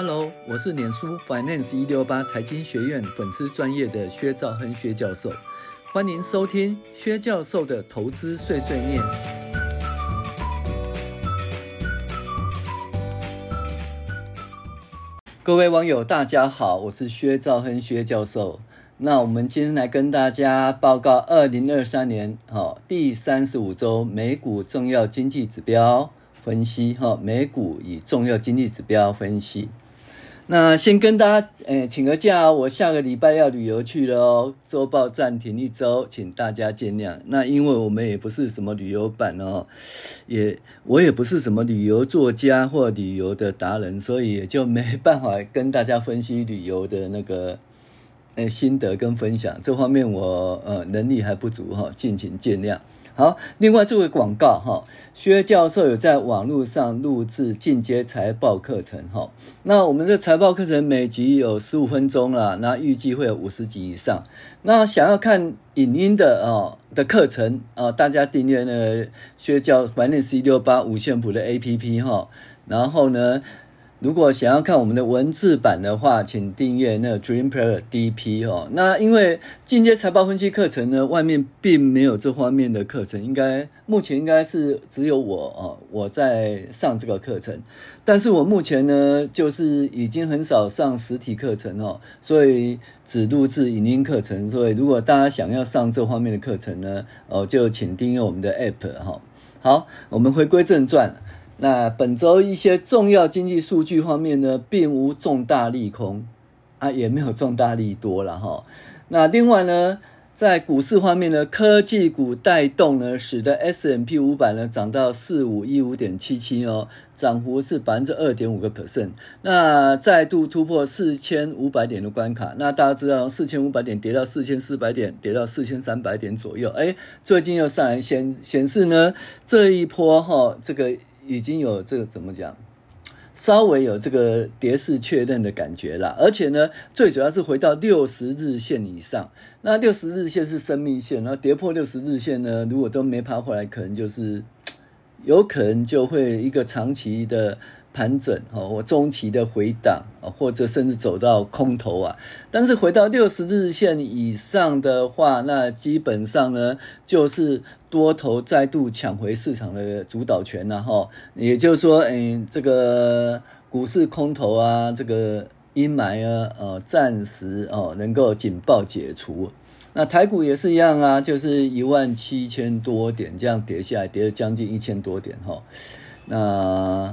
Hello，我是脸书 Finance 一六八财经学院粉丝专业的薛兆亨薛教授，欢迎收听薛教授的投资碎碎念。各位网友，大家好，我是薛兆亨薛教授。那我们今天来跟大家报告二零二三年哈第三十五周美股重要经济指标分析哈，美股与重要经济指标分析。那先跟大家，呃，请个假，我下个礼拜要旅游去了哦。周报暂停一周，请大家见谅。那因为我们也不是什么旅游版哦，也我也不是什么旅游作家或旅游的达人，所以也就没办法跟大家分析旅游的那个，呃，心得跟分享。这方面我呃能力还不足哈，敬请见谅。好，另外做个广告哈，薛教授有在网络上录制进阶财报课程哈。那我们这财报课程每集有十五分钟啦，那预计会有五十集以上。那想要看影音的哦的课程啊，大家订阅那个薛教 Finance 168五线谱的 APP 哈，然后呢。如果想要看我们的文字版的话，请订阅那 Dream Player DP 哦。那因为进阶财报分析课程呢，外面并没有这方面的课程，应该目前应该是只有我哦，我在上这个课程。但是我目前呢，就是已经很少上实体课程哦，所以只录制影音课程。所以如果大家想要上这方面的课程呢，哦，就请订阅我们的 App 哈。好，我们回归正传。那本周一些重要经济数据方面呢，并无重大利空啊，也没有重大利多了哈。那另外呢，在股市方面呢，科技股带动呢，使得 S&P 五百呢涨到四五一五点七七哦，涨幅是百分之二点五个 percent。那再度突破四千五百点的关卡。那大家知道，四千五百点跌到四千四百点，跌到四千三百点左右。哎，最近又上来显显示呢，这一波哈，这个。已经有这个怎么讲，稍微有这个跌势确认的感觉了，而且呢，最主要是回到六十日线以上。那六十日线是生命线，然后跌破六十日线呢，如果都没爬回来，可能就是有可能就会一个长期的。盘整哦，或中期的回档啊，或者甚至走到空头啊。但是回到六十日线以上的话，那基本上呢，就是多头再度抢回市场的主导权了哈。也就是说，嗯，这个股市空头啊，这个阴霾啊，呃，暂时哦能够警报解除。那台股也是一样啊，就是一万七千多点这样跌下来，跌了将近一千多点哈。那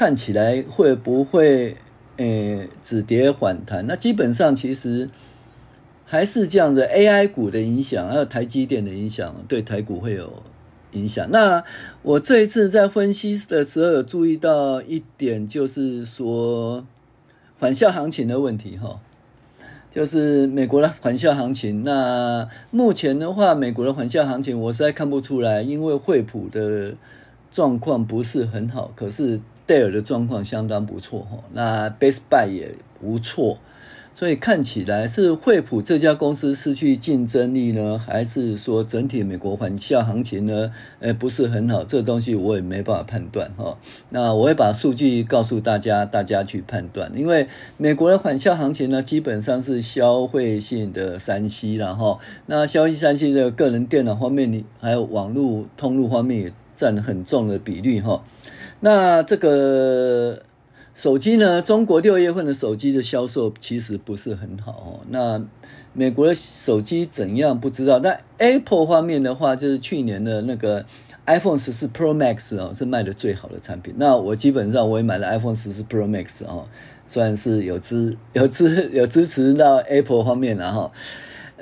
看起来会不会诶止跌反弹？那基本上其实还是这样子，AI 股的影响还有台积电的影响对台股会有影响。那我这一次在分析的时候有注意到一点，就是说反向行情的问题哈，就是美国的返校行情。那目前的话，美国的返校行情我实在看不出来，因为惠普的状况不是很好，可是。戴尔的状况相当不错哈，那 Best Buy 也不错，所以看起来是惠普这家公司失去竞争力呢，还是说整体美国反校行情呢？诶，不是很好，这东西我也没办法判断哈。那我会把数据告诉大家，大家去判断。因为美国的返校行情呢，基本上是消费性的三 C 了哈。那消费三 C 的个人电脑方面，你还有网络通路方面也占很重的比率哈。那这个手机呢？中国六月份的手机的销售其实不是很好哦。那美国的手机怎样不知道？那 Apple 方面的话，就是去年的那个 iPhone 十四 Pro Max 哦，是卖的最好的产品。那我基本上我也买了 iPhone 十四 Pro Max 哦，算是有支有支有支持到 Apple 方面了哈。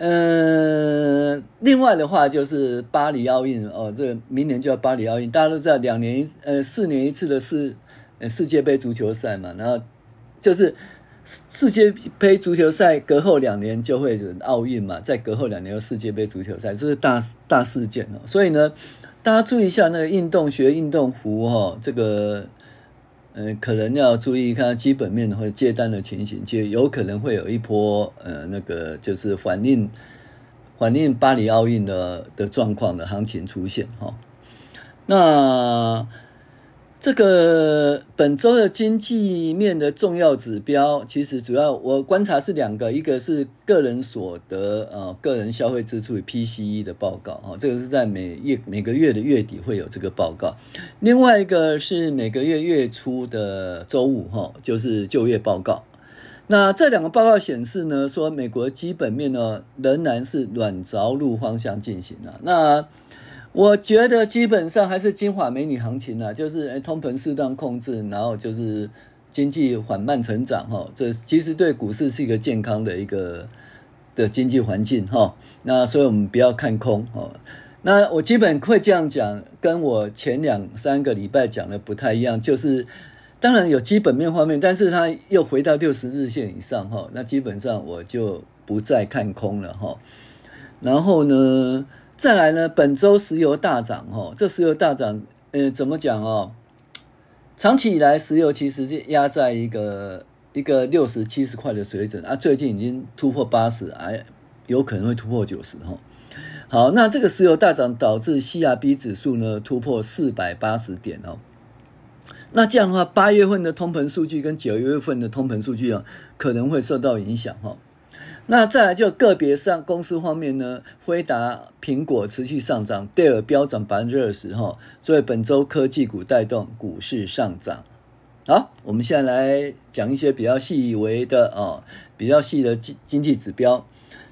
呃，另外的话就是巴黎奥运哦，这明年就要巴黎奥运，大家都知道两年呃四年一次的世呃世界杯足球赛嘛，然后就是世界杯足球赛隔后两年就会有奥运嘛，再隔后两年又世界杯足球赛，这是大大事件哦，所以呢，大家注意一下那个运动学运动服哈，这个。呃，可能要注意看基本面或者接单的情形，就有可能会有一波呃，那个就是反映反映巴黎奥运的的状况的行情出现哈。那这个本周的经济面的重要指标，其实主要我观察是两个，一个是个人所得啊，个人消费支出 PCE 的报告啊，这个是在每月每个月的月底会有这个报告。另外一个是每个月月初的周五哈，就是就业报告。那这两个报告显示呢，说美国基本面呢仍然是软着陆方向进行了。那我觉得基本上还是金华美女行情啊，就是诶通膨适当控制，然后就是经济缓慢成长哈。这其实对股市是一个健康的一个的经济环境哈。那所以我们不要看空哈。那我基本会这样讲，跟我前两三个礼拜讲的不太一样，就是。当然有基本面方面，但是它又回到六十日线以上哈，那基本上我就不再看空了哈。然后呢，再来呢，本周石油大涨哦，这石油大涨，呃，怎么讲哦？长期以来，石油其实是压在一个一个六十七十块的水准啊，最近已经突破八十，哎，有可能会突破九十哈。好，那这个石油大涨导致 CRB 指数呢突破四百八十点哦。那这样的话，八月份的通膨数据跟九月份的通膨数据啊，可能会受到影响哈。那再来就个别上公司方面呢，辉达、苹果持续上涨，戴尔飙涨百分之二十哈，所以本周科技股带动股市上涨。好，我们现在来讲一些比较细微的哦，比较细的经经济指标。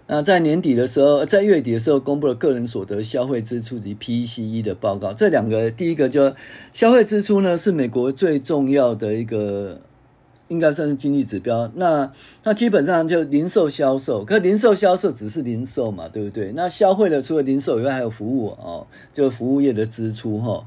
那在年底的时候，在月底的时候，公布了个人所得消费支出及 PCE 的报告。这两个，第一个就消费支出呢，是美国最重要的一个，应该算是经济指标。那那基本上就零售销售，可零售销售只是零售嘛，对不对？那消费的除了零售以外，还有服务哦，就服务业的支出哈，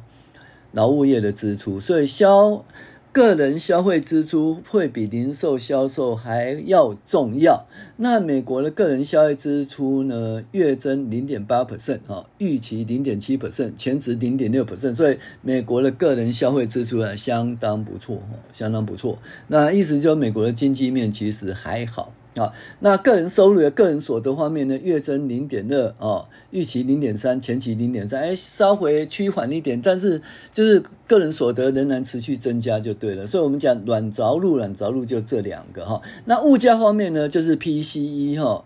劳务业的支出，所以消。个人消费支出会比零售销售还要重要。那美国的个人消费支出呢，月增零点八 percent 啊，预期零点七 percent，前值零点六 percent，所以美国的个人消费支出啊，相当不错，相当不错。那意思就是美国的经济面其实还好。啊，那个人收入的个人所得方面呢，月增零点二啊，预期零点三，前期零点三，哎，稍微趋缓一点，但是就是个人所得仍然持续增加就对了。所以，我们讲软着陆，软着陆就这两个哈。那物价方面呢，就是 PCE 哈，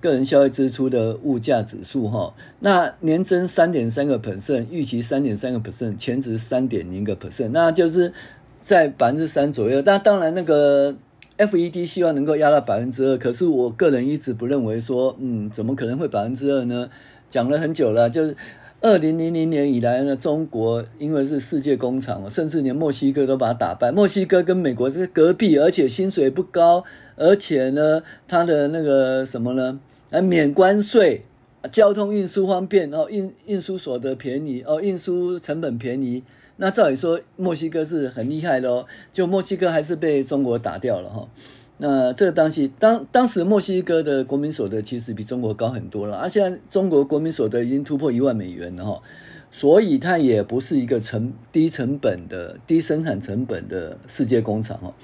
个人消费支出的物价指数哈，那年增三点三个 percent，预期三点三个 percent，前值三点零个 percent，那就是在百分之三左右。那当然那个。FED 希望能够压到百分之二，可是我个人一直不认为说，嗯，怎么可能会百分之二呢？讲了很久了，就是二零零零年以来呢，中国因为是世界工厂，甚至连墨西哥都把它打败。墨西哥跟美国是隔壁，而且薪水不高，而且呢，它的那个什么呢？啊，免关税，交通运输方便，然后运运输所得便宜，哦，运输成本便宜。那照理说，墨西哥是很厉害的哦，就墨西哥还是被中国打掉了哈。那这个东西，当当时墨西哥的国民所得其实比中国高很多了，而现在中国国民所得已经突破一万美元了哈，所以它也不是一个成低成本的低生产成本的世界工厂哈。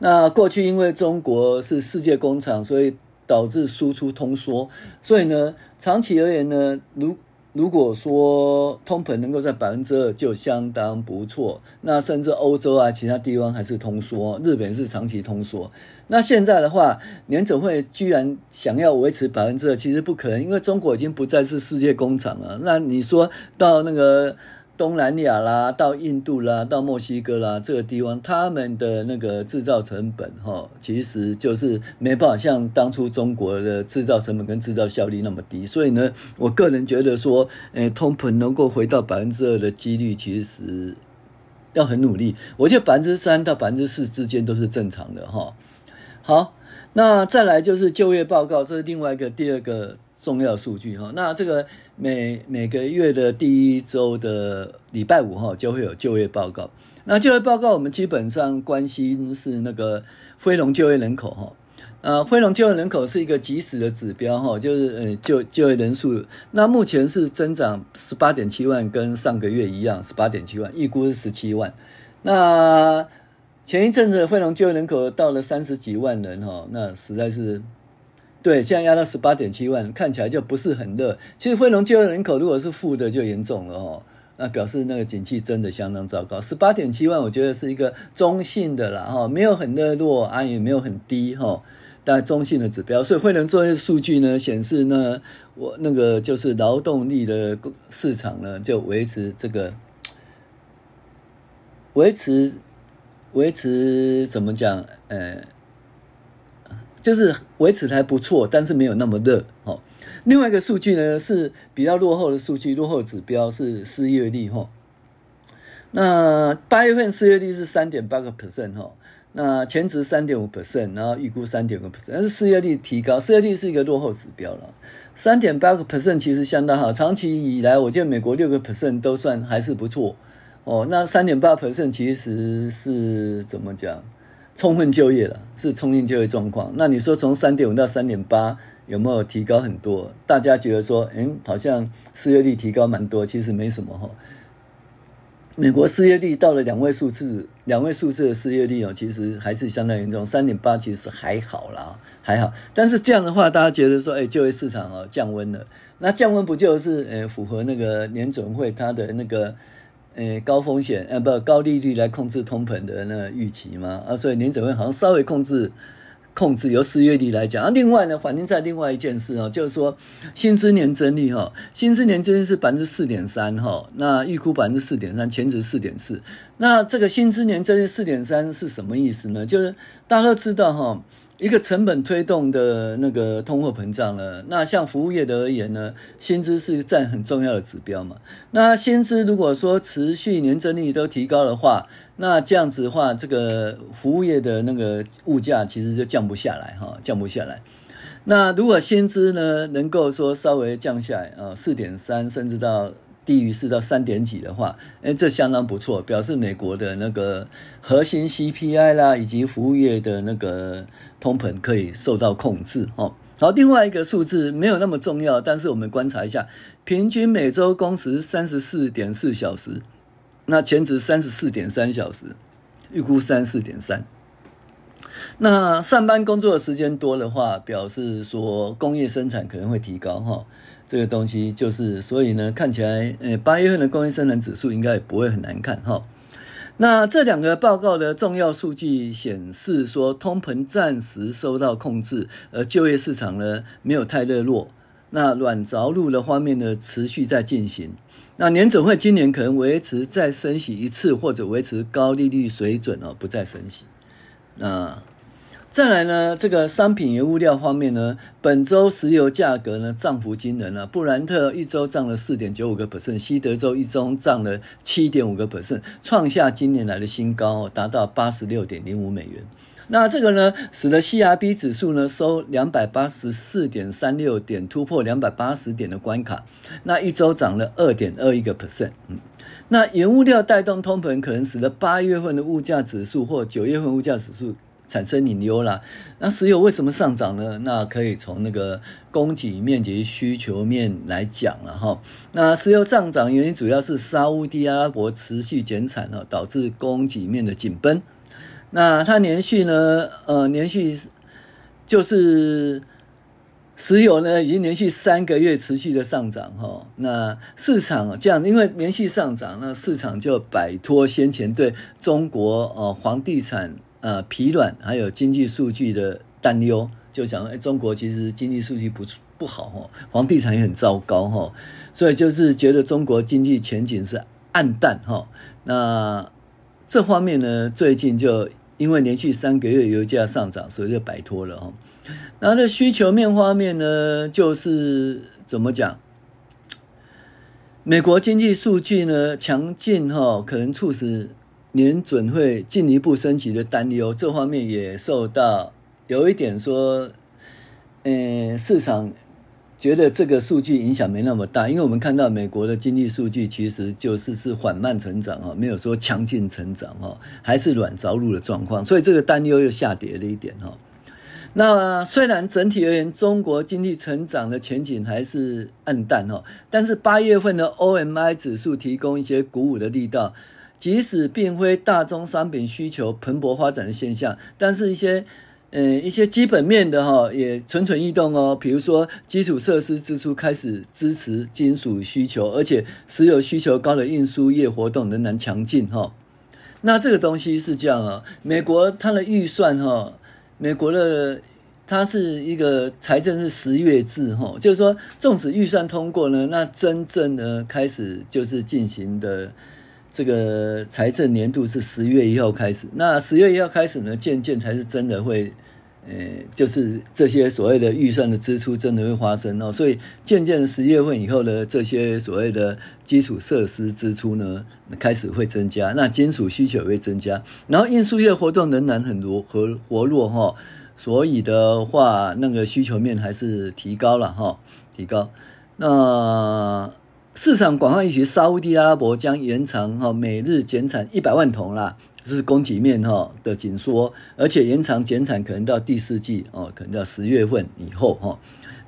那过去因为中国是世界工厂，所以导致输出通缩，所以呢，长期而言呢，如如果说通膨能够在百分之二，就相当不错。那甚至欧洲啊，其他地方还是通缩，日本是长期通缩。那现在的话，联总会居然想要维持百分之二，其实不可能，因为中国已经不再是世界工厂了。那你说到那个？东南亚啦，到印度啦，到墨西哥啦，这个地方他们的那个制造成本哈，其实就是没办法像当初中国的制造成本跟制造效率那么低。所以呢，我个人觉得说，诶，通膨能够回到百分之二的几率，其实要很努力。我觉得百分之三到百分之四之间都是正常的哈。好，那再来就是就业报告，这是另外一个第二个重要数据哈。那这个。每每个月的第一周的礼拜五哈，就会有就业报告。那就业报告我们基本上关心是那个非农就业人口哈。呃，非农就业人口是一个即时的指标哈，就是呃就就业人数。那目前是增长十八点七万，跟上个月一样，十八点七万，预估是十七万。那前一阵子非农就业人口到了三十几万人哈，那实在是。对，现在压到十八点七万，看起来就不是很热。其实惠农就业人口如果是负的就严重了哦。那表示那个景气真的相当糟糕。十八点七万，我觉得是一个中性的啦，哈，没有很热络啊，也没有很低，哈，但中性的指标。所以惠能作业数据呢显示呢，我那个就是劳动力的市场呢就维持这个维持维持怎么讲？呃，就是维持还不错，但是没有那么热，哈。另外一个数据呢是比较落后的数据，落后指标是失业率哈。那八月份失业率是三点八个 percent 哈，那前值三点五 percent，然后预估三点五 percent，但是失业率提高，失业率是一个落后指标了。三点八个 percent 其实相当好，长期以来我觉得美国六个 percent 都算还是不错哦。那三点八 percent 其实是怎么讲？充分就业了，是充分就业状况。那你说从三点五到三点八？有没有提高很多？大家觉得说，嗯，好像失业率提高蛮多，其实没什么哈。美国失业率到了两位数字，两位数字的失业率哦，其实还是相当严重，三点八其实还好啦，还好。但是这样的话，大家觉得说，哎，就业市场哦降温了，那降温不就是呃符合那个联准会它的那个呃高风险呃不高利率来控制通膨的那个预期嘛？啊，所以联准会好像稍微控制。控制由四月底来讲，啊，另外呢，反映在另外一件事哦，就是说薪资年增率哈，薪资年增率是百分之四点三哈，那预估百分之四点三，前值四点四，那这个薪资年增率四点三是什么意思呢？就是大家都知道哈。一个成本推动的那个通货膨胀了，那像服务业的而言呢，薪资是占很重要的指标嘛。那薪资如果说持续年增率都提高的话，那这样子的话，这个服务业的那个物价其实就降不下来哈，降不下来。那如果薪资呢能够说稍微降下来啊，四点三甚至到。低于四到三点几的话，哎，这相当不错，表示美国的那个核心 CPI 啦，以及服务业的那个通膨可以受到控制哦。好，另外一个数字没有那么重要，但是我们观察一下，平均每周工时三十四点四小时，那前值三十四点三小时，预估三十四点三。那上班工作的时间多的话，表示说工业生产可能会提高哈。这个东西就是，所以呢，看起来，呃，八月份的工业生产指数应该也不会很难看哈。那这两个报告的重要数据显示说，通膨暂时受到控制，而就业市场呢没有太热络。那软着陆的方面呢持续在进行。那联准会今年可能维持再升息一次，或者维持高利率水准哦，不再升息。那。再来呢，这个商品原物料方面呢，本周石油价格呢涨幅惊人了，布兰特一周涨了四点九五个 percent，西德州一周涨了七点五个 percent，创下今年来的新高，达到八十六点零五美元。那这个呢，使得 CRB 指数呢收两百八十四点三六点，突破两百八十点的关卡，那一周涨了二点二一个 percent。嗯，那原物料带动通膨，可能使得八月份的物价指数或九月份物价指数。产生引流了，那石油为什么上涨呢？那可以从那个供给面及需求面来讲了哈。那石油上涨原因主要是沙乌地阿拉伯持续减产了，导致供给面的紧绷。那它连续呢，呃，连续就是石油呢，已经连续三个月持续的上涨哈。那市场这样，因为连续上涨，那市场就摆脱先前对中国呃房地产。呃，疲软，还有经济数据的担忧，就想说，哎，中国其实经济数据不不好哈，房地产也很糟糕哈，所以就是觉得中国经济前景是暗淡哈。那这方面呢，最近就因为连续三个月油价上涨，所以就摆脱了哈。然后在需求面方面呢，就是怎么讲？美国经济数据呢强劲哈，可能促使。年准会进一步升级的担忧，这方面也受到有一点说，嗯，市场觉得这个数据影响没那么大，因为我们看到美国的经济数据其实就是是缓慢成长哈，没有说强劲成长哈，还是软着陆的状况，所以这个担忧又下跌了一点哈。那虽然整体而言，中国经济成长的前景还是暗淡哈，但是八月份的 OMI 指数提供一些鼓舞的力道。即使并非大宗商品需求蓬勃发展的现象，但是一些呃，一些基本面的哈也蠢蠢欲动哦，比如说基础设施支出开始支持金属需求，而且石油需求高的运输业活动仍然强劲哈。那这个东西是这样啊，美国它的预算哈，美国的它是一个财政是十月制哈，就是说纵使预算通过呢，那真正呢开始就是进行的。这个财政年度是十月一号开始，那十月一号开始呢，渐渐才是真的会，呃，就是这些所谓的预算的支出真的会发生哦，所以渐渐十月份以后呢，这些所谓的基础设施支出呢开始会增加，那金属需求会增加，然后运输业活动仍然很活活活络哈，所以的话那个需求面还是提高了哈，提高，那。市场广泛预期，沙乌地阿拉伯将延长哈每日减产一百万桶啦，这是供给面哈的紧缩，而且延长减产可能到第四季哦，可能到十月份以后哈。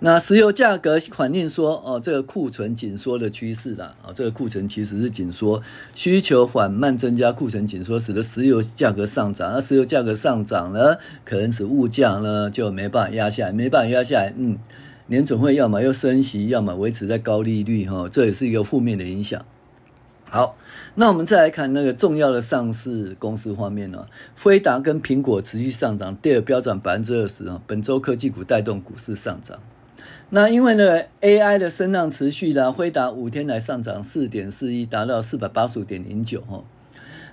那石油价格反映说哦，这个库存紧缩的趋势啦，啊，这个库存其实是紧缩，需求缓慢增加，库存紧缩使得石油价格上涨，而石油价格上涨呢，可能使物价呢就没办法压下来，没办法压下来，嗯。联准会要么又升息，要么维持在高利率，哈，这也是一个负面的影响。好，那我们再来看那个重要的上市公司方面呢，辉达跟苹果持续上涨，跌了飙涨百分之二十啊。本周科技股带动股市上涨。那因为呢，AI 的升浪持续的，辉达五天来上涨四点四一，达到四百八十五点零九哈。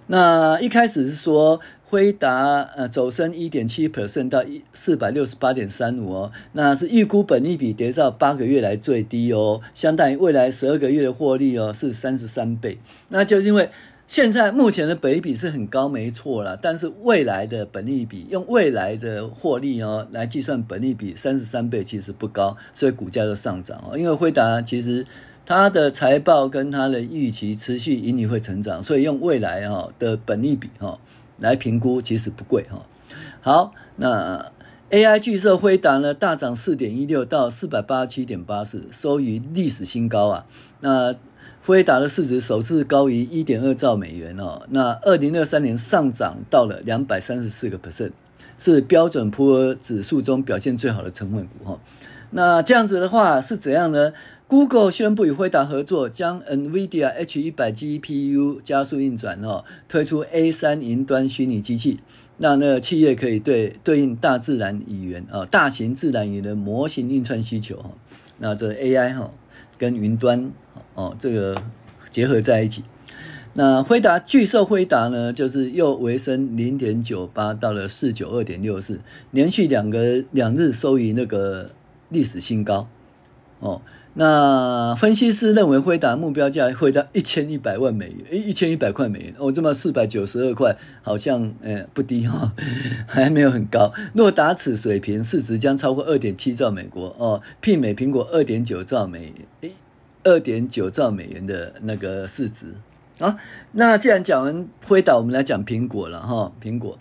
那一开始是说。辉达呃走升一点七 percent 到一四百六十八点三五哦，那是预估本利比跌到八个月来最低哦，相当于未来十二个月的获利哦是三十三倍，那就因为现在目前的本益比是很高没错啦，但是未来的本利比用未来的获利哦来计算本利比三十三倍其实不高，所以股价就上涨哦，因为辉达其实它的财报跟它的预期持续盈利会成长，所以用未来哈的本利比哈。来评估其实不贵哈，好，那 AI 巨社辉达呢大涨四点一六到四百八十七点八四，收于历史新高啊。那辉达的市值首次高于一点二兆美元哦。那二零二三年上涨到了两百三十四个 percent，是标准普尔指数中表现最好的成分股哈。那这样子的话是怎样呢？Google 宣布与辉达合作，将 NVIDIA H100 GPU 加速运转哦，推出 A3 云端虚拟机器，让那个企业可以对对应大自然语言啊、哦，大型自然语言的模型运算需求哈。那这 AI 哈跟云端哦这个结合在一起，那辉达巨兽辉达呢，就是又回升零点九八到了四九二点六四，连续两个两日收于那个历史新高哦。那分析师认为，辉达目标价会到一千一百万美元，诶，一千一百块美元，哦，这么四百九十二块，好像呃不低哈，还没有很高。若达此水平，市值将超过二点七兆美国哦，媲美苹果二点九兆美，诶，二点九兆美元的那个市值啊。那既然讲完辉达，我们来讲苹果了哈，苹果。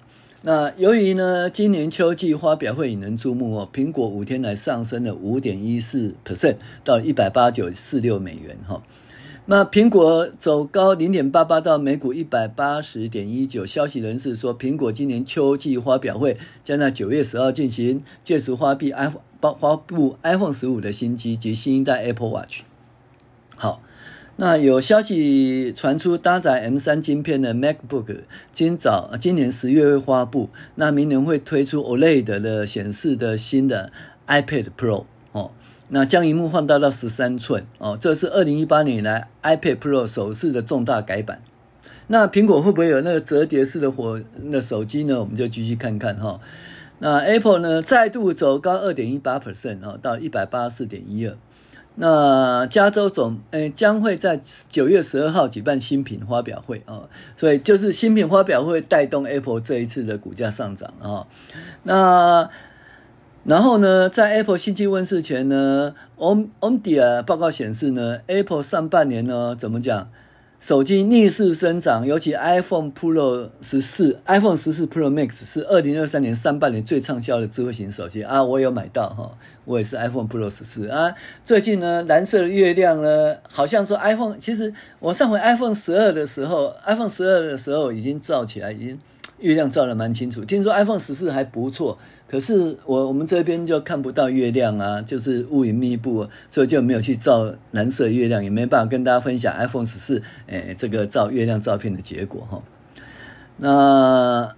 那由于呢，今年秋季发表会引人注目哦，苹果五天来上升了五点一四 percent 到一百八九四六美元哈。那苹果走高零点八八到每股一百八十点一九。消息人士说，苹果今年秋季发表会将在九月十号进行，届时发布 iPhone 发布 iPhone 十五的新机及新一代 Apple Watch。那有消息传出，搭载 M3 晶片的 MacBook 今早今年十月会发布，那明年会推出 OLED 的显示的新的 iPad Pro 哦，那将荧幕放大到十三寸哦，这是二零一八年以来 iPad Pro 首次的重大改版。那苹果会不会有那个折叠式的火那手机呢？我们就继续看看哈。那 Apple 呢再度走高二点一八 percent 哦，到一百八十四点一二。那加州总诶将会在九月十二号举办新品发表会啊，所以就是新品发表会带动 Apple 这一次的股价上涨啊。那然后呢，在 Apple 新机问世前呢，Omdia 报告显示呢，Apple 上半年呢怎么讲？手机逆势生长，尤其 iPhone Pro 十四、iPhone 十四 Pro Max 是二零二三年上半年最畅销的智慧型手机啊！我有买到哈，我也是 iPhone Pro 十四啊。最近呢，蓝色的月亮呢，好像说 iPhone，其实我上回 iPhone 十二的时候，iPhone 十二的时候已经照起来，已经月亮照得蛮清楚。听说 iPhone 十四还不错，可是我我们这边就看不到月亮啊，就是乌云密布，所以就没有去照蓝色月亮，也没办法跟大家分享 iPhone 十四诶这个照月亮照片的结果哈。那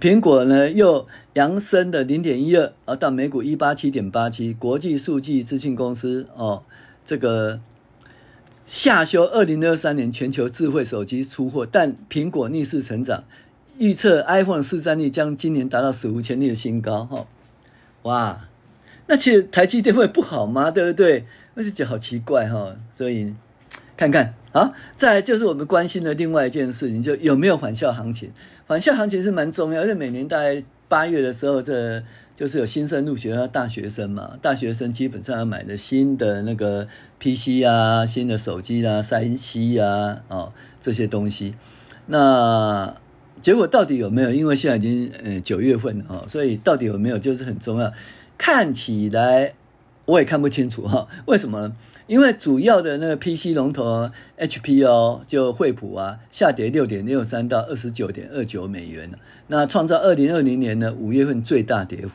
苹果呢又扬升的零点一二，而到每股一八七点八七。国际数据资讯公司哦，这个。下修二零二三年全球智慧手机出货，但苹果逆势成长，预测 iPhone 市占率将今年达到史无前例的新高。哈，哇，那其实台积电会不好吗？对不对？那就觉得好奇怪哈。所以看看啊，再来就是我们关心的另外一件事情，就有没有返校行情？返校行情是蛮重要，而且每年大概八月的时候这。就是有新生入学的大学生嘛，大学生基本上要买的新的那个 PC 啊，新的手机啊，三 C 啊，哦这些东西，那结果到底有没有？因为现在已经呃九月份了哦，所以到底有没有就是很重要。看起来我也看不清楚哈，为什么？因为主要的那个 PC 龙头 HP 哦，就惠普啊，下跌六点六三到二十九点二九美元，那创造二零二零年的五月份最大跌幅。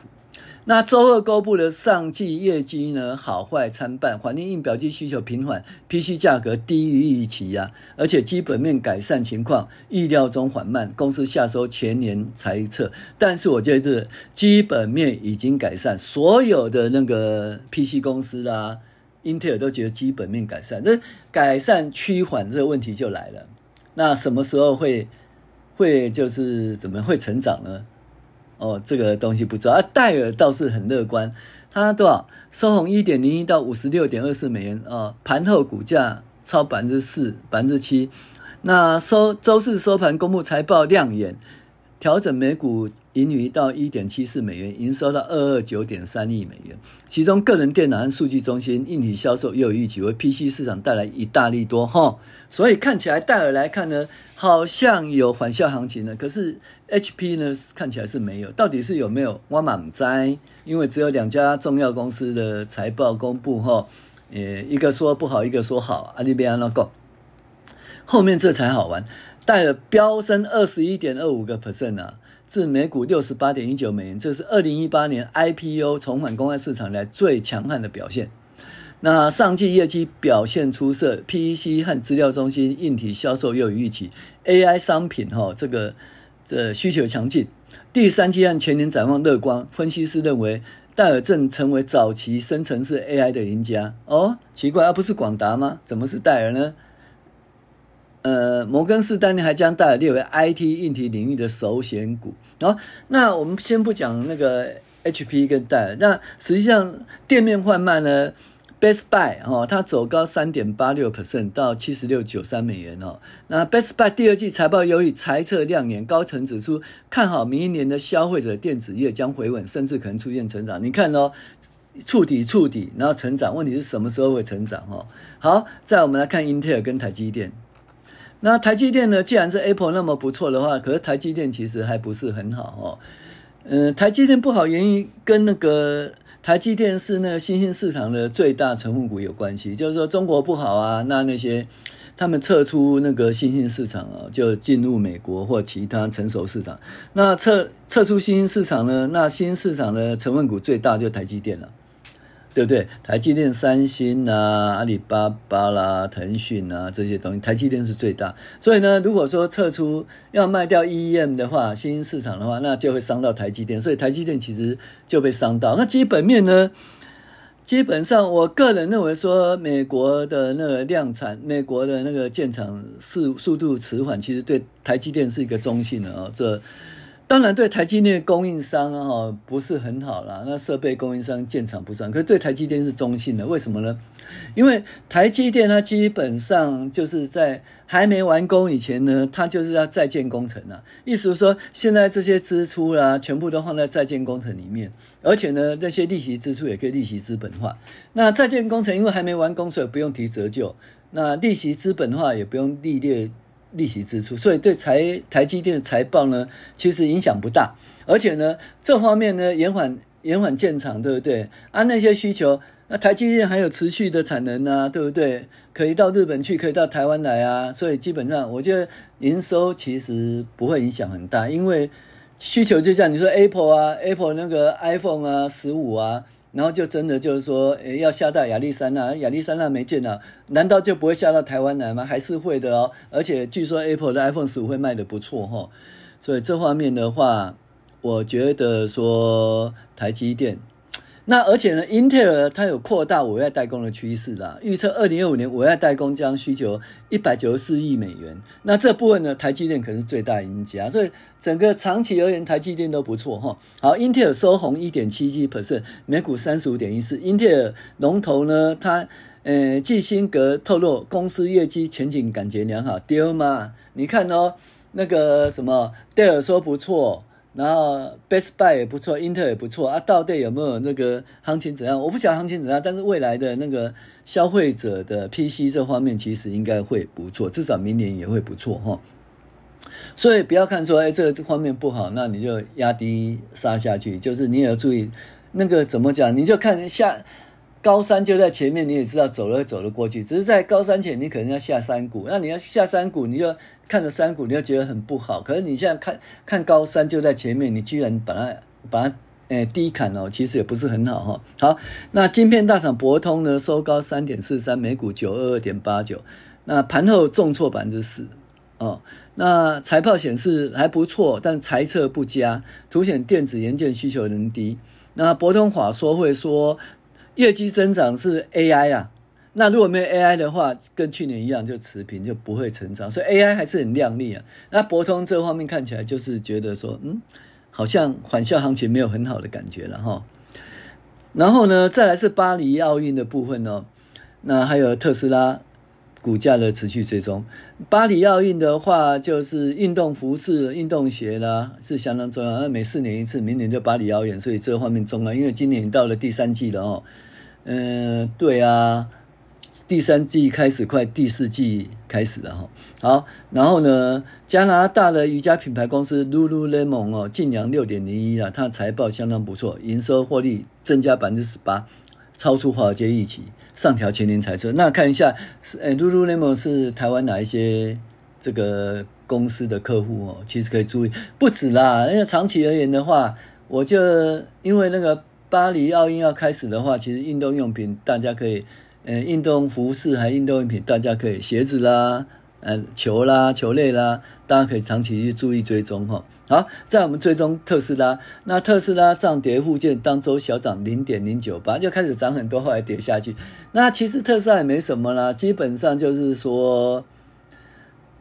那周二公布的上季业绩呢，好坏参半，环境硬表机需求平缓，PC 价格低于预期呀、啊，而且基本面改善情况意料中缓慢，公司下收全年财测，但是我觉得基本面已经改善，所有的那个 PC 公司啦、啊，英特尔都觉得基本面改善，这改善趋缓这个问题就来了，那什么时候会会就是怎么会成长呢？哦，这个东西不知道啊。戴尔倒是很乐观，它多少收红一点零一到五十六点二四美元啊、盘后股价超百分之四、百分之七。那收周四收盘公布财报亮眼，调整每股盈余到一点七四美元，营收到二二九点三亿美元。其中个人电脑和数据中心硬体销售又有预期为 PC 市场带来一大利多哈、所以看起来戴尔来看呢，好像有返校行情呢，可是。HP 呢，看起来是没有，到底是有没有？我满栽，因为只有两家重要公司的财报公布哈，呃，一个说不好，一个说好，阿里边安那个，后面这才好玩，戴尔飙升二十一点二五个 percent 啊，至每股六十八点一九美元，这是二零一八年 IPO 重返公开市场来最强悍的表现。那上季业绩表现出色，PEC 和资料中心硬体销售又有预期，AI 商品哈这个。这需求强劲，第三季和全年展望乐观。分析师认为，戴尔正成为早期生成式 AI 的赢家。哦，奇怪，而、啊、不是广达吗？怎么是戴尔呢？呃，摩根士丹利还将戴尔列为 IT 硬体领域的首选股。哦，那我们先不讲那个 HP 跟戴尔，那实际上店面换卖呢？Best Buy 哦，它走高三点八六 percent 到七十六九三美元哦。那 Best Buy 第二季财报优异，财测亮眼，高层指出看好明年的消费者电子业将回稳，甚至可能出现成长。你看哦，触底触底，然后成长，问题是什么时候会成长？哦，好，再我们来看英特尔跟台积电。那台积电呢？既然是 Apple 那么不错的话，可是台积电其实还不是很好哦。嗯，台积电不好原因跟那个。台积电是那个新兴市场的最大成分股有关系，就是说中国不好啊，那那些他们撤出那个新兴市场啊，就进入美国或其他成熟市场。那撤撤出新兴市场呢，那新兴市场的成分股最大就台积电了。对不对？台积电、三星啊、阿里巴巴啦、腾讯啊这些东西，台积电是最大。所以呢，如果说撤出要卖掉 EM 的话，新兴市场的话，那就会伤到台积电。所以台积电其实就被伤到。那基本面呢？基本上，我个人认为说，美国的那个量产，美国的那个建厂速速度迟缓，其实对台积电是一个中性的啊、哦。这。当然，对台积电供应商啊，不是很好啦。那设备供应商建厂不算，可是对台积电是中性的。为什么呢？因为台积电它基本上就是在还没完工以前呢，它就是要在建工程啊。意思是说，现在这些支出啦，全部都放在在建工程里面，而且呢，那些利息支出也可以利息资本化。那在建工程因为还没完工，所以不用提折旧。那利息资本化也不用历列。利息支出，所以对台台积电的财报呢，其实影响不大。而且呢，这方面呢，延缓延缓建厂，对不对？按、啊、那些需求，那台积电还有持续的产能啊，对不对？可以到日本去，可以到台湾来啊，所以基本上我觉得营收其实不会影响很大，因为需求就像你说 Apple 啊，Apple 那个 iPhone 啊，十五啊，然后就真的就是说，诶要下到亚历山那，亚历山那没见了，难道就不会下到台湾来吗？还是会的哦，而且据说 Apple 的 iPhone 十五会卖得不错哈，所以这方面的话，我觉得说台积电。那而且呢，英特尔它有扩大委外代工的趋势啦，预测二零二五年委外代工将需求一百九十四亿美元。那这部分呢，台积电可是最大赢家，所以整个长期而言，台积电都不错哈。好，英特尔收红一点七七 percent，每股三十五点一四。英特尔龙头呢，它呃，基辛格透露公司业绩前景感觉良好，对吗？你看哦，那个什么戴尔说不错。然后 Best Buy 也不错，Intel 也不错啊。到底有没有那个行情怎样？我不晓得行情怎样，但是未来的那个消费者的 PC 这方面其实应该会不错，至少明年也会不错哈。所以不要看说哎，这个这方面不好，那你就压低杀下去。就是你也要注意那个怎么讲，你就看下高山就在前面，你也知道走了走了过去，只是在高山前你可能要下山谷，那你要下山谷，你就。看着山谷，你又觉得很不好。可是你现在看看高山就在前面，你居然把它把它诶低砍哦，其实也不是很好哈。好，那晶片大厂博通呢，收高三点四三，每股九二二点八九。那盘后重挫百分之四哦。那财报显示还不错，但财测不佳，凸显电子元件需求仍低。那博通法说会说业绩增长是 AI 啊。那如果没有 AI 的话，跟去年一样就持平，就不会成长，所以 AI 还是很亮丽啊。那博通这方面看起来就是觉得说，嗯，好像返校行情没有很好的感觉了哈。然后呢，再来是巴黎奥运的部分哦。那还有特斯拉股价的持续追踪。巴黎奥运的话，就是运动服饰、运动鞋啦，是相当重要。那每四年一次，明年就巴黎奥运，所以这方面重要。因为今年到了第三季了哦。嗯，对啊。第三季开始，快第四季开始了哈。好，然后呢，加拿大的瑜伽品牌公司 Lululemon 哦，净扬六点零一啊，它财报相当不错，营收获利增加百分之十八，超出华尔街预期，上调全年财测。那看一下，呃，Lululemon 是台湾哪一些这个公司的客户哦？其实可以注意，不止啦。因为长期而言的话，我就因为那个巴黎奥运要开始的话，其实运动用品大家可以。呃，运动服饰还运动用品，大家可以鞋子啦，呃，球啦，球类啦，大家可以长期去注意追踪哈。好，在我们追踪特斯拉，那特斯拉涨跌互见，当周小涨零点零九八，就开始涨很多，后来跌下去。那其实特斯拉也没什么啦，基本上就是说，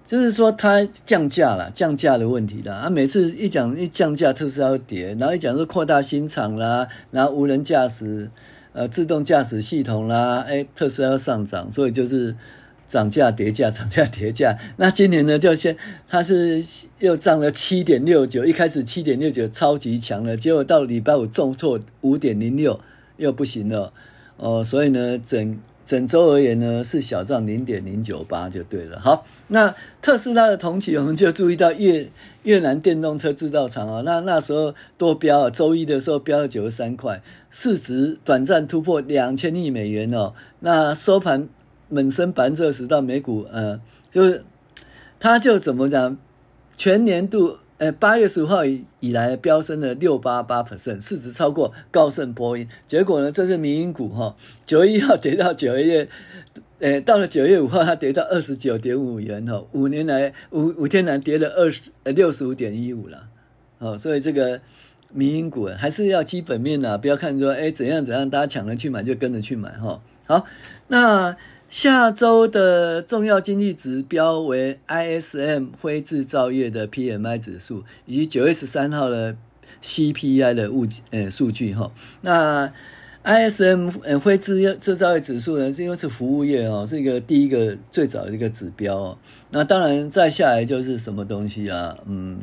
就是说它降价了，降价的问题啦。啊，每次一讲一降价，特斯拉会跌，然后一讲说扩大新厂啦，然后无人驾驶。呃，自动驾驶系统啦，哎，特斯拉要上涨，所以就是涨价叠价，涨价叠价。那今年呢，就先它是又涨了七点六九，一开始七点六九超级强了，结果到礼拜五重挫五点零六，又不行了。哦，所以呢，整整周而言呢，是小涨零点零九八就对了。好，那特斯拉的同期，我们就注意到越越南电动车制造厂啊，那那时候多飙啊，周一的时候飙了九十三块。市值短暂突破两千亿美元哦，那收盘猛升百分之二十到每股，呃，就是它就怎么讲，全年度呃八月十五号以以来飙升了六八八 percent，市值超过高盛、波音。结果呢，这是民营股哈，九月一号跌到九月，呃，到了九月五号它跌到二十九点五元哈，五年来五五天来跌了二十呃六十五点一五了，哦，所以这个。民营股还是要基本面呐，不要看说哎怎样怎样，大家抢着去买就跟着去买哈。好，那下周的重要经济指标为 ISM 非制造业的 PMI 指数，以及九月十三号的 CPI 的物呃数据哈。那 ISM 呃非制业制造业指数呢，是因为是服务业哦，是一个第一个最早的一个指标哦。那当然再下来就是什么东西啊？嗯。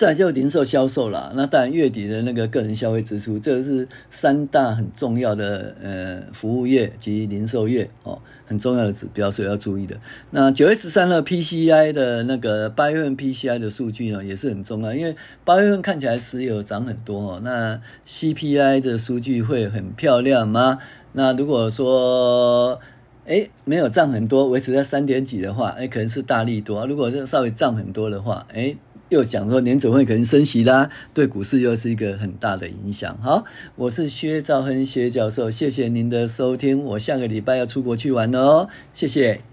再就零售销售啦，那当然月底的那个个人消费支出，这个是三大很重要的呃服务业及零售业哦，很重要的指标，所以要注意的。那九月十三号 PCI 的那个八月份 PCI 的数据呢，也是很重要，因为八月份看起来石油涨很多哦，那 CPI 的数据会很漂亮吗？那如果说诶、哎，没有涨很多，维持在三点几的话，哎，可能是大利多；如果是稍微涨很多的话，哎。又讲说年总会可能升息啦，对股市又是一个很大的影响。好，我是薛兆恒薛教授，谢谢您的收听，我下个礼拜要出国去玩哦，谢谢。